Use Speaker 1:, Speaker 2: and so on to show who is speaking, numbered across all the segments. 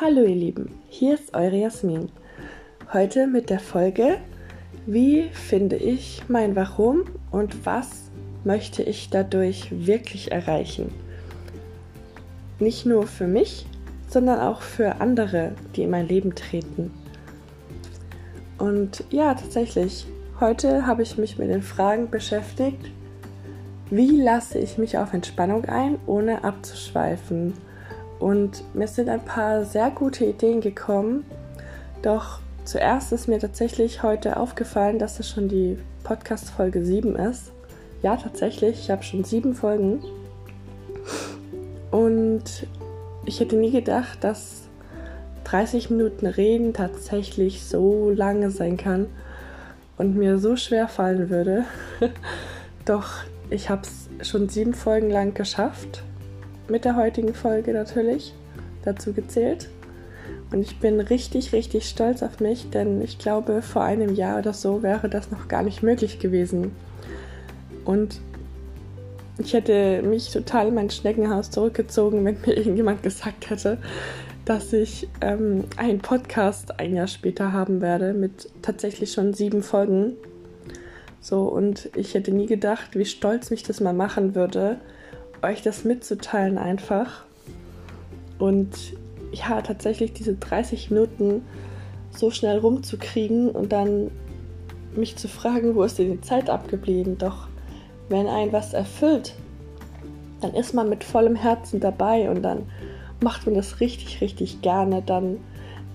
Speaker 1: Hallo ihr Lieben, hier ist eure Jasmin. Heute mit der Folge, wie finde ich mein Warum und was möchte ich dadurch wirklich erreichen? Nicht nur für mich, sondern auch für andere, die in mein Leben treten. Und ja, tatsächlich, heute habe ich mich mit den Fragen beschäftigt, wie lasse ich mich auf Entspannung ein, ohne abzuschweifen? Und mir sind ein paar sehr gute Ideen gekommen. Doch zuerst ist mir tatsächlich heute aufgefallen, dass es schon die Podcast-Folge 7 ist. Ja, tatsächlich, ich habe schon sieben Folgen. Und ich hätte nie gedacht, dass 30 Minuten Reden tatsächlich so lange sein kann und mir so schwer fallen würde. Doch ich habe es schon sieben Folgen lang geschafft mit der heutigen Folge natürlich dazu gezählt. Und ich bin richtig, richtig stolz auf mich, denn ich glaube, vor einem Jahr oder so wäre das noch gar nicht möglich gewesen. Und ich hätte mich total in mein Schneckenhaus zurückgezogen, wenn mir irgendjemand gesagt hätte, dass ich ähm, einen Podcast ein Jahr später haben werde mit tatsächlich schon sieben Folgen. So, und ich hätte nie gedacht, wie stolz mich das mal machen würde, euch das mitzuteilen einfach. Und ja, tatsächlich diese 30 Minuten so schnell rumzukriegen und dann mich zu fragen, wo ist denn die Zeit abgeblieben? Doch wenn ein was erfüllt, dann ist man mit vollem Herzen dabei und dann macht man das richtig, richtig gerne. Dann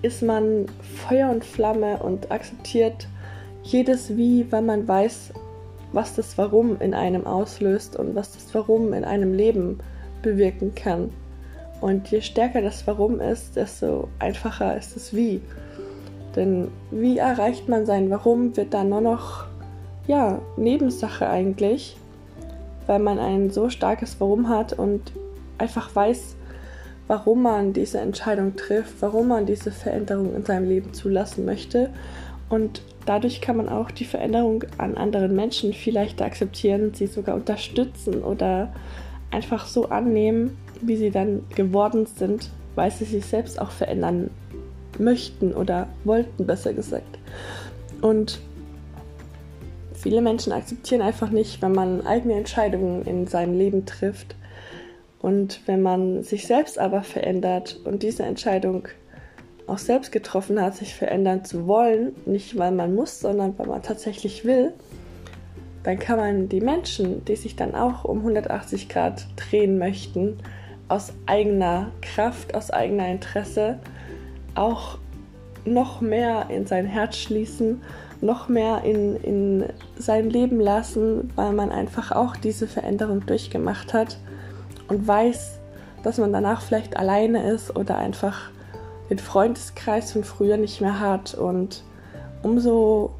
Speaker 1: ist man Feuer und Flamme und akzeptiert jedes Wie, weil man weiß, was das Warum in einem auslöst und was das Warum in einem Leben bewirken kann. Und je stärker das Warum ist, desto einfacher ist das Wie. Denn wie erreicht man sein Warum, wird dann nur noch, ja, Nebensache eigentlich, weil man ein so starkes Warum hat und einfach weiß, warum man diese Entscheidung trifft, warum man diese Veränderung in seinem Leben zulassen möchte und dadurch kann man auch die Veränderung an anderen Menschen vielleicht akzeptieren, sie sogar unterstützen oder einfach so annehmen, wie sie dann geworden sind, weil sie sich selbst auch verändern möchten oder wollten, besser gesagt. Und viele Menschen akzeptieren einfach nicht, wenn man eigene Entscheidungen in seinem Leben trifft. Und wenn man sich selbst aber verändert und diese Entscheidung auch selbst getroffen hat, sich verändern zu wollen, nicht weil man muss, sondern weil man tatsächlich will, dann kann man die Menschen, die sich dann auch um 180 Grad drehen möchten, aus eigener Kraft, aus eigener Interesse auch noch mehr in sein Herz schließen, noch mehr in, in sein Leben lassen, weil man einfach auch diese Veränderung durchgemacht hat und weiß, dass man danach vielleicht alleine ist oder einfach den Freundeskreis von früher nicht mehr hat. Und umso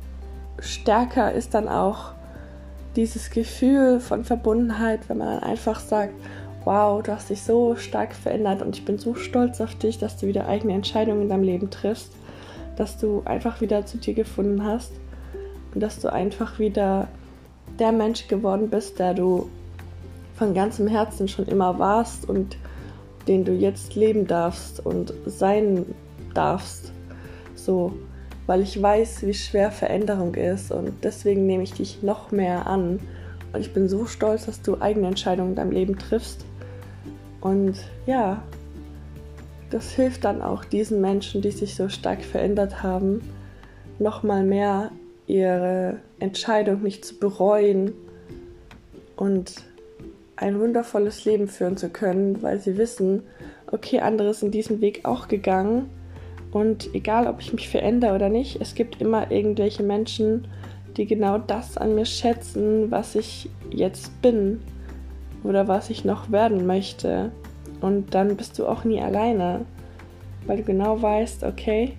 Speaker 1: stärker ist dann auch dieses Gefühl von Verbundenheit, wenn man dann einfach sagt, wow, du hast dich so stark verändert und ich bin so stolz auf dich, dass du wieder eigene Entscheidungen in deinem Leben triffst, dass du einfach wieder zu dir gefunden hast und dass du einfach wieder der Mensch geworden bist, der du von ganzem Herzen schon immer warst und den du jetzt leben darfst und sein darfst. So, weil ich weiß, wie schwer Veränderung ist und deswegen nehme ich dich noch mehr an. Und ich bin so stolz, dass du eigene Entscheidungen in deinem Leben triffst. Und ja, das hilft dann auch diesen Menschen, die sich so stark verändert haben, noch mal mehr ihre Entscheidung nicht zu bereuen und ein wundervolles Leben führen zu können, weil sie wissen, okay, andere sind diesen Weg auch gegangen und egal, ob ich mich verändere oder nicht, es gibt immer irgendwelche Menschen, die genau das an mir schätzen, was ich jetzt bin oder was ich noch werden möchte. Und dann bist du auch nie alleine, weil du genau weißt, okay,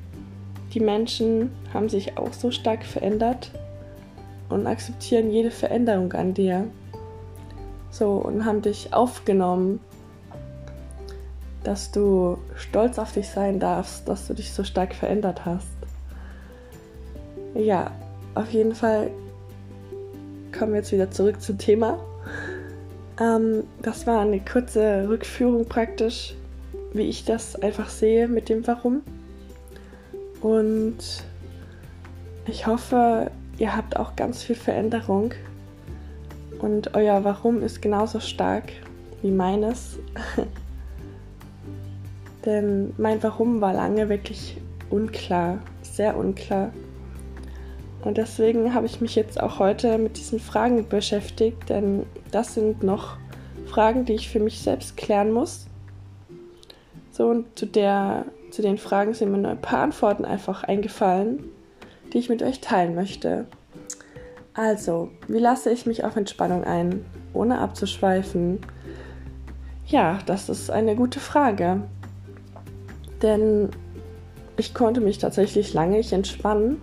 Speaker 1: die Menschen haben sich auch so stark verändert und akzeptieren jede Veränderung an dir. So, und haben dich aufgenommen, dass du stolz auf dich sein darfst, dass du dich so stark verändert hast. Ja, auf jeden Fall kommen wir jetzt wieder zurück zum Thema. Ähm, das war eine kurze Rückführung praktisch, wie ich das einfach sehe mit dem Warum. Und ich hoffe, ihr habt auch ganz viel Veränderung und euer Warum ist genauso stark wie meines. Denn mein Warum war lange wirklich unklar, sehr unklar. Und deswegen habe ich mich jetzt auch heute mit diesen Fragen beschäftigt, denn das sind noch Fragen, die ich für mich selbst klären muss. So, und zu, der, zu den Fragen sind mir nur ein paar Antworten einfach eingefallen, die ich mit euch teilen möchte. Also, wie lasse ich mich auf Entspannung ein, ohne abzuschweifen? Ja, das ist eine gute Frage. Denn ich konnte mich tatsächlich lange nicht entspannen.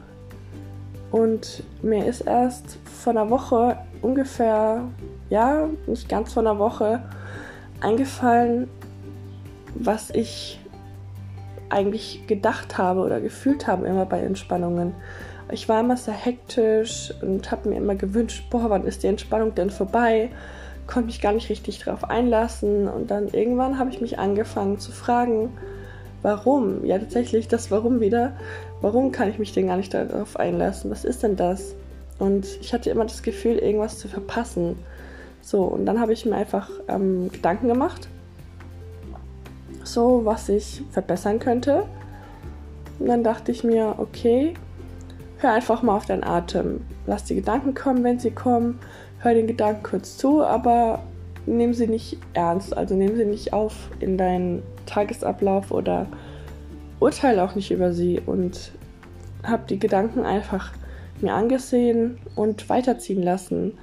Speaker 1: Und mir ist erst vor einer Woche ungefähr, ja, nicht ganz vor einer Woche, eingefallen, was ich eigentlich gedacht habe oder gefühlt habe immer bei Entspannungen. Ich war immer sehr hektisch und habe mir immer gewünscht, boah, wann ist die Entspannung denn vorbei? Konnte mich gar nicht richtig darauf einlassen und dann irgendwann habe ich mich angefangen zu fragen, warum? Ja, tatsächlich das Warum wieder. Warum kann ich mich denn gar nicht darauf einlassen? Was ist denn das? Und ich hatte immer das Gefühl, irgendwas zu verpassen. So, und dann habe ich mir einfach ähm, Gedanken gemacht, so was ich verbessern könnte. Und dann dachte ich mir, okay, hör einfach mal auf deinen Atem. Lass die Gedanken kommen, wenn sie kommen. Hör den Gedanken kurz zu, aber nimm sie nicht ernst. Also nimm sie nicht auf in deinen Tagesablauf oder urteile auch nicht über sie und habe die Gedanken einfach mir angesehen und weiterziehen lassen.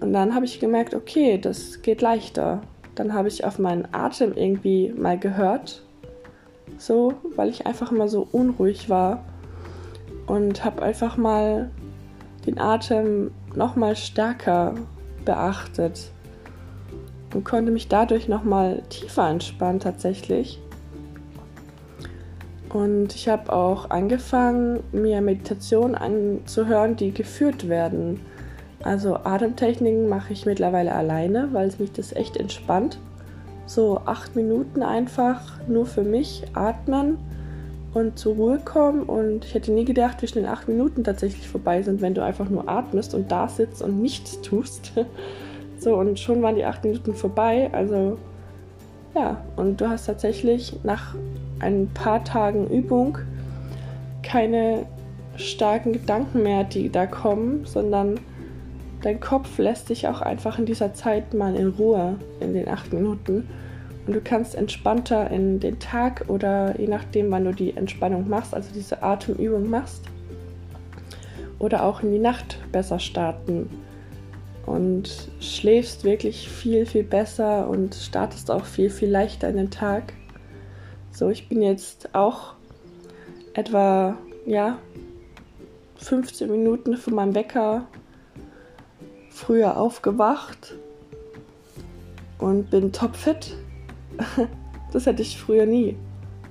Speaker 1: Und dann habe ich gemerkt, okay, das geht leichter. Dann habe ich auf meinen Atem irgendwie mal gehört, so, weil ich einfach immer so unruhig war und habe einfach mal den Atem noch mal stärker beachtet und konnte mich dadurch noch mal tiefer entspannen tatsächlich. Und ich habe auch angefangen, mir Meditationen anzuhören, die geführt werden. Also Atemtechniken mache ich mittlerweile alleine, weil es mich das echt entspannt. So acht Minuten einfach nur für mich atmen und zur Ruhe kommen. Und ich hätte nie gedacht, wie schnell acht Minuten tatsächlich vorbei sind, wenn du einfach nur atmest und da sitzt und nichts tust. So, und schon waren die acht Minuten vorbei. Also, ja, und du hast tatsächlich nach ein paar Tagen Übung keine starken Gedanken mehr, die da kommen, sondern dein Kopf lässt sich auch einfach in dieser Zeit mal in Ruhe in den acht Minuten. Und du kannst entspannter in den Tag oder je nachdem, wann du die Entspannung machst, also diese Atemübung machst, oder auch in die Nacht besser starten. Und schläfst wirklich viel, viel besser und startest auch viel, viel leichter in den Tag. So, ich bin jetzt auch etwa, ja, 15 Minuten von meinem Wecker früher aufgewacht und bin topfit das hätte ich früher nie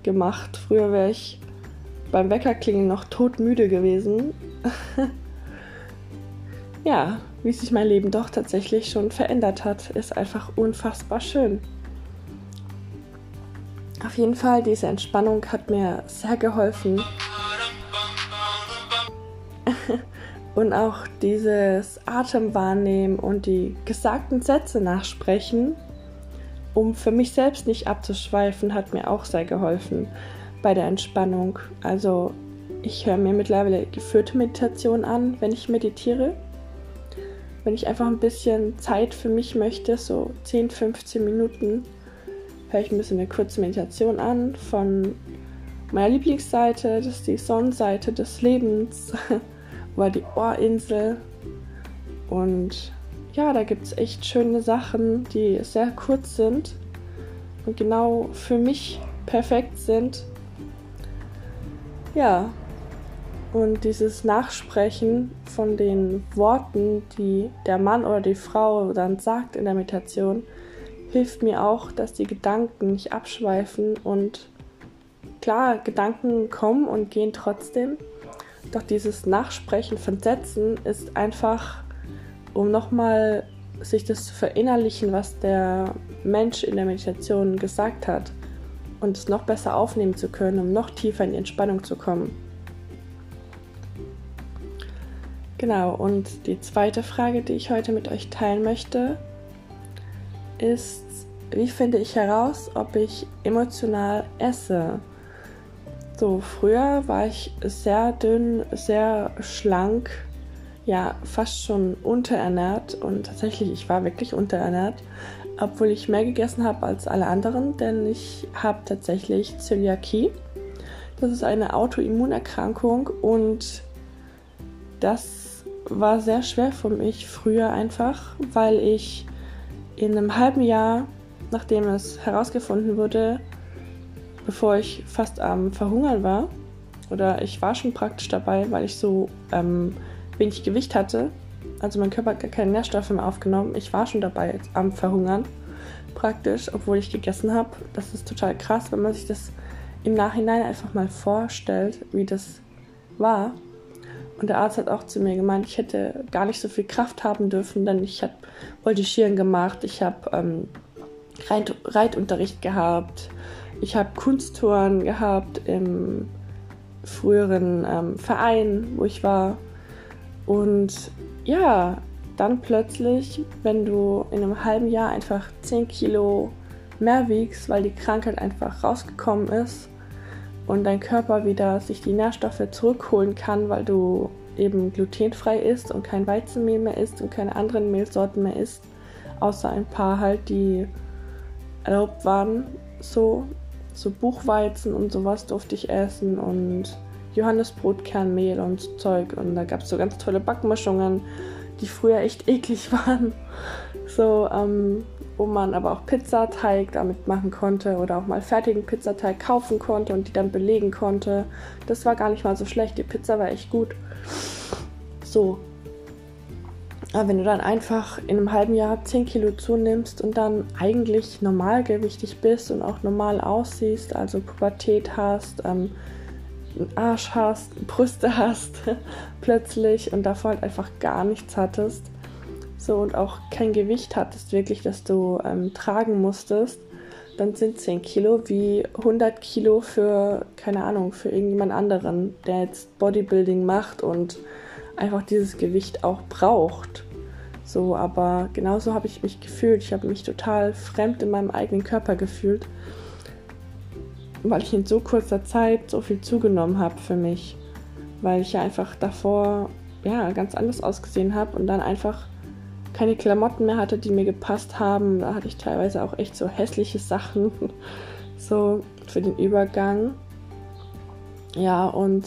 Speaker 1: gemacht. Früher wäre ich beim Weckerklingen noch todmüde gewesen. ja, wie sich mein Leben doch tatsächlich schon verändert hat, ist einfach unfassbar schön. Auf jeden Fall, diese Entspannung hat mir sehr geholfen. und auch dieses Atemwahrnehmen und die gesagten Sätze nachsprechen um für mich selbst nicht abzuschweifen, hat mir auch sehr geholfen bei der Entspannung. Also ich höre mir mittlerweile geführte Meditation an, wenn ich meditiere. Wenn ich einfach ein bisschen Zeit für mich möchte, so 10, 15 Minuten, höre ich ein bisschen eine kurze Meditation an von meiner Lieblingsseite, das ist die Sonnenseite des Lebens, oder die Ohrinsel. Und ja, da gibt es echt schöne Sachen, die sehr kurz sind und genau für mich perfekt sind. Ja, und dieses Nachsprechen von den Worten, die der Mann oder die Frau dann sagt in der Meditation, hilft mir auch, dass die Gedanken nicht abschweifen und klar, Gedanken kommen und gehen trotzdem. Doch dieses Nachsprechen von Sätzen ist einfach um nochmal sich das zu verinnerlichen, was der Mensch in der Meditation gesagt hat. und es noch besser aufnehmen zu können, um noch tiefer in die Entspannung zu kommen. Genau, und die zweite Frage, die ich heute mit euch teilen möchte, ist, wie finde ich heraus, ob ich emotional esse? So, früher war ich sehr dünn, sehr schlank, ja, fast schon unterernährt und tatsächlich, ich war wirklich unterernährt, obwohl ich mehr gegessen habe als alle anderen, denn ich habe tatsächlich Zöliakie. Das ist eine Autoimmunerkrankung und das war sehr schwer für mich früher einfach, weil ich in einem halben Jahr, nachdem es herausgefunden wurde, bevor ich fast am Verhungern war, oder ich war schon praktisch dabei, weil ich so ähm, wenig Gewicht hatte, also mein Körper hat gar keine Nährstoffe mehr aufgenommen. Ich war schon dabei am Verhungern, praktisch, obwohl ich gegessen habe. Das ist total krass, wenn man sich das im Nachhinein einfach mal vorstellt, wie das war. Und der Arzt hat auch zu mir gemeint, ich hätte gar nicht so viel Kraft haben dürfen, denn ich habe Voltigieren gemacht, ich habe ähm, Reit Reitunterricht gehabt, ich habe Kunsttouren gehabt im früheren ähm, Verein, wo ich war. Und ja, dann plötzlich, wenn du in einem halben Jahr einfach 10 Kilo mehr wiegst, weil die Krankheit einfach rausgekommen ist und dein Körper wieder sich die Nährstoffe zurückholen kann, weil du eben glutenfrei isst und kein Weizenmehl mehr isst und keine anderen Mehlsorten mehr isst, außer ein paar halt, die erlaubt waren, so, so Buchweizen und sowas durfte ich essen und Johannesbrotkernmehl und Zeug und da gab es so ganz tolle Backmischungen, die früher echt eklig waren. So, ähm, wo man aber auch Pizzateig damit machen konnte oder auch mal fertigen Pizzateig kaufen konnte und die dann belegen konnte. Das war gar nicht mal so schlecht. Die Pizza war echt gut. So. Aber wenn du dann einfach in einem halben Jahr 10 Kilo zunimmst und dann eigentlich normalgewichtig bist und auch normal aussiehst, also Pubertät hast, ähm, einen Arsch hast, Brüste hast, plötzlich und davor halt einfach gar nichts hattest, so und auch kein Gewicht hattest, wirklich, das du ähm, tragen musstest, dann sind 10 Kilo wie 100 Kilo für, keine Ahnung, für irgendjemand anderen, der jetzt Bodybuilding macht und einfach dieses Gewicht auch braucht. So, aber genauso habe ich mich gefühlt. Ich habe mich total fremd in meinem eigenen Körper gefühlt weil ich in so kurzer Zeit so viel zugenommen habe für mich. Weil ich ja einfach davor ja ganz anders ausgesehen habe und dann einfach keine Klamotten mehr hatte, die mir gepasst haben. Da hatte ich teilweise auch echt so hässliche Sachen, so für den Übergang. Ja, und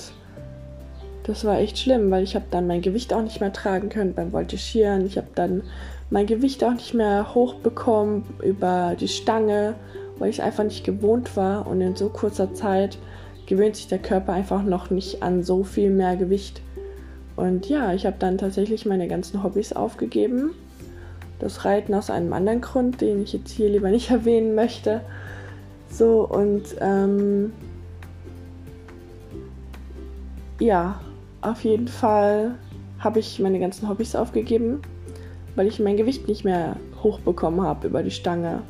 Speaker 1: das war echt schlimm, weil ich habe dann mein Gewicht auch nicht mehr tragen können beim Voltigieren. Ich habe dann mein Gewicht auch nicht mehr hochbekommen über die Stange weil ich einfach nicht gewohnt war und in so kurzer Zeit gewöhnt sich der Körper einfach noch nicht an so viel mehr Gewicht. Und ja, ich habe dann tatsächlich meine ganzen Hobbys aufgegeben. Das Reiten aus einem anderen Grund, den ich jetzt hier lieber nicht erwähnen möchte. So und ähm, ja, auf jeden Fall habe ich meine ganzen Hobbys aufgegeben, weil ich mein Gewicht nicht mehr hochbekommen habe über die Stange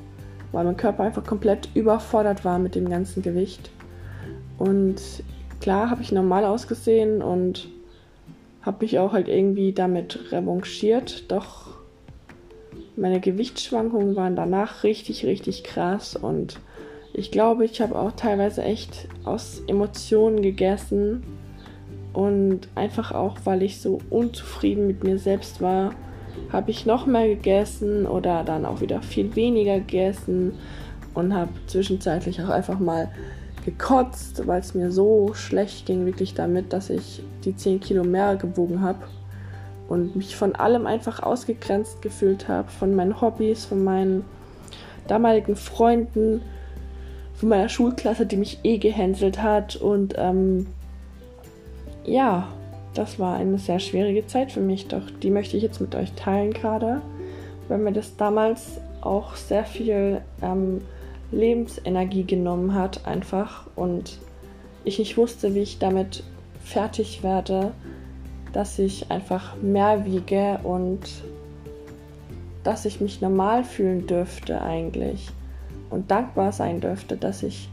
Speaker 1: weil mein Körper einfach komplett überfordert war mit dem ganzen Gewicht. Und klar habe ich normal ausgesehen und habe mich auch halt irgendwie damit revanchiert, doch meine Gewichtsschwankungen waren danach richtig, richtig krass. Und ich glaube, ich habe auch teilweise echt aus Emotionen gegessen. Und einfach auch, weil ich so unzufrieden mit mir selbst war habe ich noch mehr gegessen oder dann auch wieder viel weniger gegessen und habe zwischenzeitlich auch einfach mal gekotzt, weil es mir so schlecht ging, wirklich damit, dass ich die 10 Kilo mehr gewogen habe und mich von allem einfach ausgegrenzt gefühlt habe, von meinen Hobbys, von meinen damaligen Freunden, von meiner Schulklasse, die mich eh gehänselt hat und ähm, ja, das war eine sehr schwierige Zeit für mich, doch die möchte ich jetzt mit euch teilen gerade, weil mir das damals auch sehr viel ähm, Lebensenergie genommen hat einfach und ich nicht wusste, wie ich damit fertig werde, dass ich einfach mehr wiege und dass ich mich normal fühlen dürfte eigentlich und dankbar sein dürfte, dass ich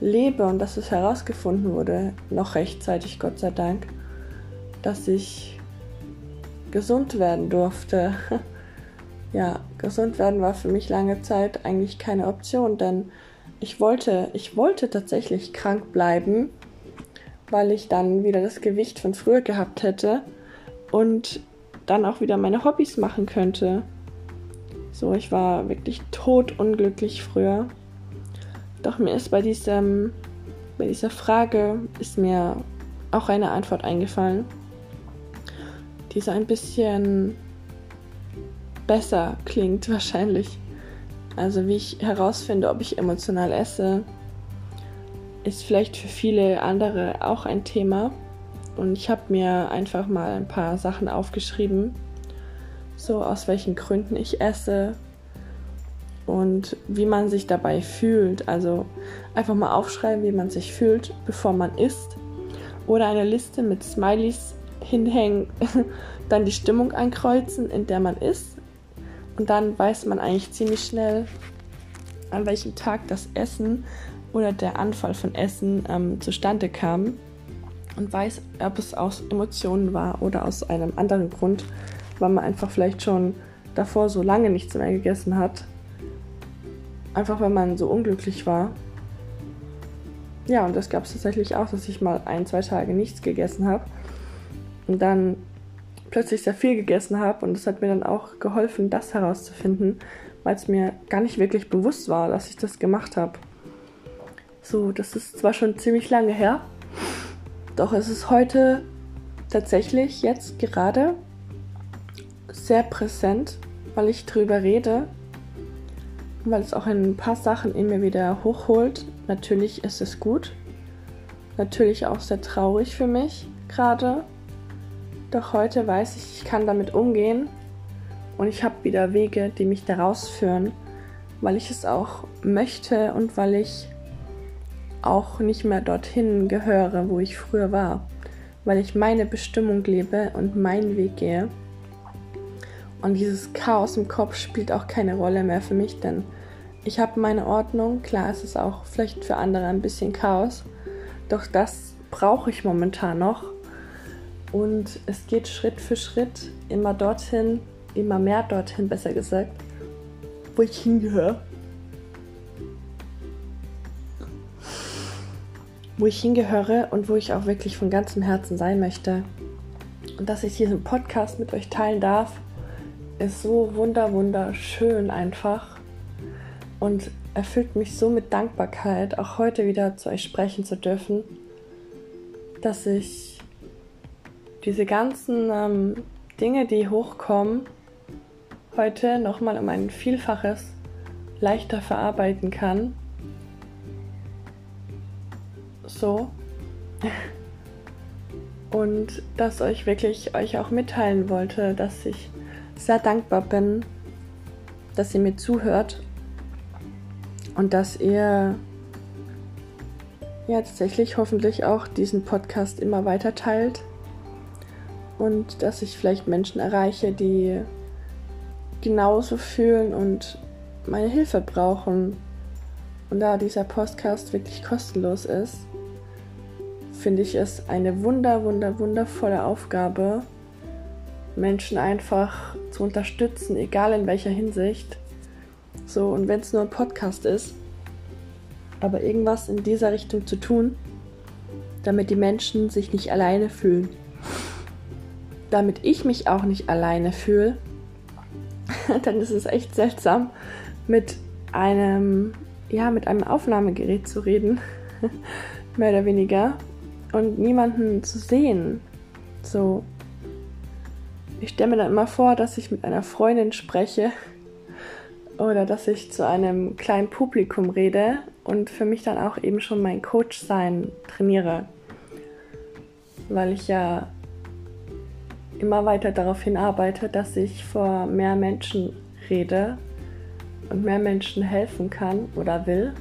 Speaker 1: lebe und dass es herausgefunden wurde, noch rechtzeitig, Gott sei Dank, dass ich gesund werden durfte. ja, gesund werden war für mich lange Zeit eigentlich keine Option, denn ich wollte, ich wollte tatsächlich krank bleiben, weil ich dann wieder das Gewicht von früher gehabt hätte und dann auch wieder meine Hobbys machen könnte. So, ich war wirklich totunglücklich früher. Doch mir ist bei diesem, bei dieser Frage ist mir auch eine Antwort eingefallen, die so ein bisschen besser klingt wahrscheinlich. Also wie ich herausfinde, ob ich emotional esse, ist vielleicht für viele andere auch ein Thema. Und ich habe mir einfach mal ein paar Sachen aufgeschrieben, so aus welchen Gründen ich esse und wie man sich dabei fühlt. Also einfach mal aufschreiben, wie man sich fühlt, bevor man isst. Oder eine Liste mit Smileys hinhängen, dann die Stimmung ankreuzen, in der man ist. Und dann weiß man eigentlich ziemlich schnell, an welchem Tag das Essen oder der Anfall von Essen ähm, zustande kam. Und weiß, ob es aus Emotionen war oder aus einem anderen Grund, weil man einfach vielleicht schon davor so lange nichts mehr gegessen hat. Einfach weil man so unglücklich war. Ja, und das gab es tatsächlich auch, dass ich mal ein, zwei Tage nichts gegessen habe und dann plötzlich sehr viel gegessen habe und das hat mir dann auch geholfen, das herauszufinden, weil es mir gar nicht wirklich bewusst war, dass ich das gemacht habe. So, das ist zwar schon ziemlich lange her, doch es ist heute tatsächlich jetzt gerade sehr präsent, weil ich drüber rede, weil es auch ein paar Sachen in mir wieder hochholt. Natürlich ist es gut, natürlich auch sehr traurig für mich gerade, doch heute weiß ich, ich kann damit umgehen und ich habe wieder Wege, die mich da rausführen, weil ich es auch möchte und weil ich auch nicht mehr dorthin gehöre, wo ich früher war, weil ich meine Bestimmung lebe und meinen Weg gehe. Und dieses Chaos im Kopf spielt auch keine Rolle mehr für mich, denn ich habe meine Ordnung. Klar ist es auch vielleicht für andere ein bisschen Chaos, doch das brauche ich momentan noch, und es geht Schritt für Schritt immer dorthin, immer mehr dorthin, besser gesagt, wo ich hingehöre. Wo ich hingehöre und wo ich auch wirklich von ganzem Herzen sein möchte. Und dass ich diesen Podcast mit euch teilen darf, ist so wunder wunderschön einfach und erfüllt mich so mit Dankbarkeit, auch heute wieder zu euch sprechen zu dürfen, dass ich diese ganzen ähm, Dinge, die hochkommen, heute nochmal um ein Vielfaches leichter verarbeiten kann. So. Und dass euch wirklich euch auch mitteilen wollte, dass ich sehr dankbar bin, dass ihr mir zuhört und dass ihr ja tatsächlich hoffentlich auch diesen Podcast immer weiter teilt und dass ich vielleicht Menschen erreiche, die genauso fühlen und meine Hilfe brauchen. Und da dieser Podcast wirklich kostenlos ist, finde ich es eine wunder, wunder, wundervolle Aufgabe, Menschen einfach zu unterstützen, egal in welcher Hinsicht. So, und wenn es nur ein Podcast ist, aber irgendwas in dieser Richtung zu tun, damit die Menschen sich nicht alleine fühlen damit ich mich auch nicht alleine fühle, dann ist es echt seltsam, mit einem, ja, mit einem Aufnahmegerät zu reden, mehr oder weniger, und niemanden zu sehen. So, ich stelle mir dann immer vor, dass ich mit einer Freundin spreche oder dass ich zu einem kleinen Publikum rede und für mich dann auch eben schon mein Coach sein trainiere. Weil ich ja immer weiter darauf hinarbeite, dass ich vor mehr Menschen rede und mehr Menschen helfen kann oder will.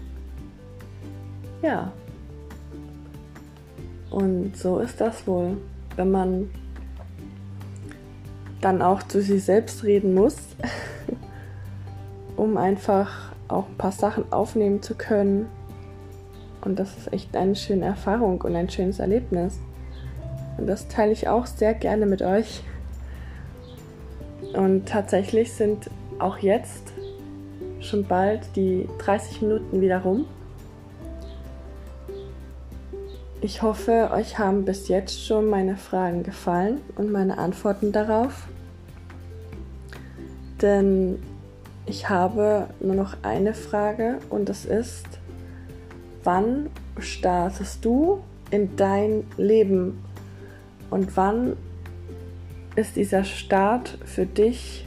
Speaker 1: Ja. Und so ist das wohl, wenn man dann auch zu sich selbst reden muss, um einfach auch ein paar Sachen aufnehmen zu können Und das ist echt eine schöne Erfahrung und ein schönes Erlebnis. Und das teile ich auch sehr gerne mit euch. Und tatsächlich sind auch jetzt schon bald die 30 Minuten wieder rum. Ich hoffe, euch haben bis jetzt schon meine Fragen gefallen und meine Antworten darauf. Denn ich habe nur noch eine Frage und das ist, wann startest du in dein Leben und wann ist dieser Start für dich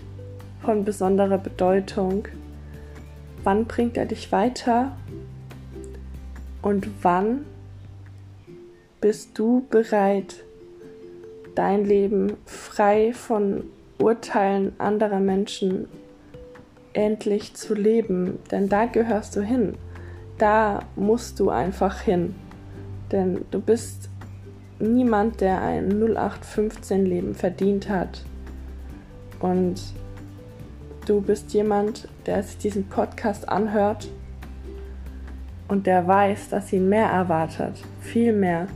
Speaker 1: von besonderer Bedeutung? Wann bringt er dich weiter? Und wann bist du bereit, dein Leben frei von Urteilen anderer Menschen endlich zu leben? Denn da gehörst du hin. Da musst du einfach hin. Denn du bist niemand, der ein 0815-Leben verdient hat. Und du bist jemand, der sich diesen Podcast anhört und der weiß, dass ihn mehr erwartet, viel mehr,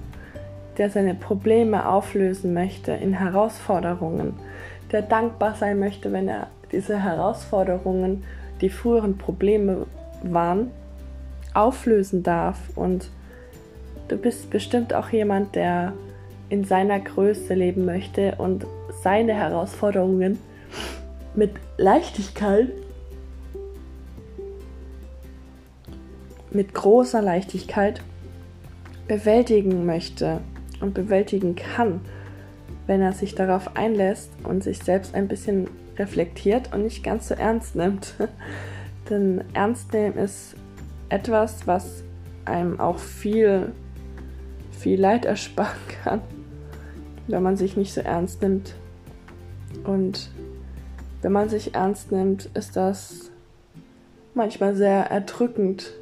Speaker 1: der seine Probleme auflösen möchte in Herausforderungen, der dankbar sein möchte, wenn er diese Herausforderungen, die früheren Probleme waren, auflösen darf und Du bist bestimmt auch jemand, der in seiner Größe leben möchte und seine Herausforderungen mit Leichtigkeit, mit großer Leichtigkeit bewältigen möchte und bewältigen kann, wenn er sich darauf einlässt und sich selbst ein bisschen reflektiert und nicht ganz so ernst nimmt. Denn ernst nehmen ist etwas, was einem auch viel viel Leid ersparen kann, wenn man sich nicht so ernst nimmt. Und wenn man sich ernst nimmt, ist das manchmal sehr erdrückend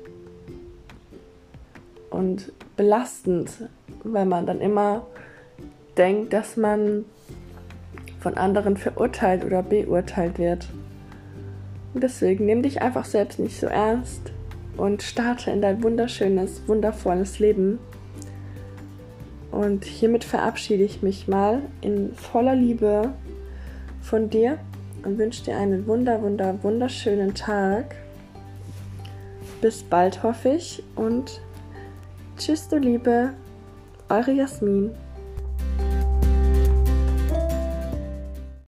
Speaker 1: und belastend, weil man dann immer denkt, dass man von anderen verurteilt oder beurteilt wird. Und deswegen nimm dich einfach selbst nicht so ernst und starte in dein wunderschönes, wundervolles Leben. Und hiermit verabschiede ich mich mal in voller Liebe von dir und wünsche dir einen wunder, wunder, wunderschönen Tag. Bis bald hoffe ich und tschüss du Liebe, eure Jasmin.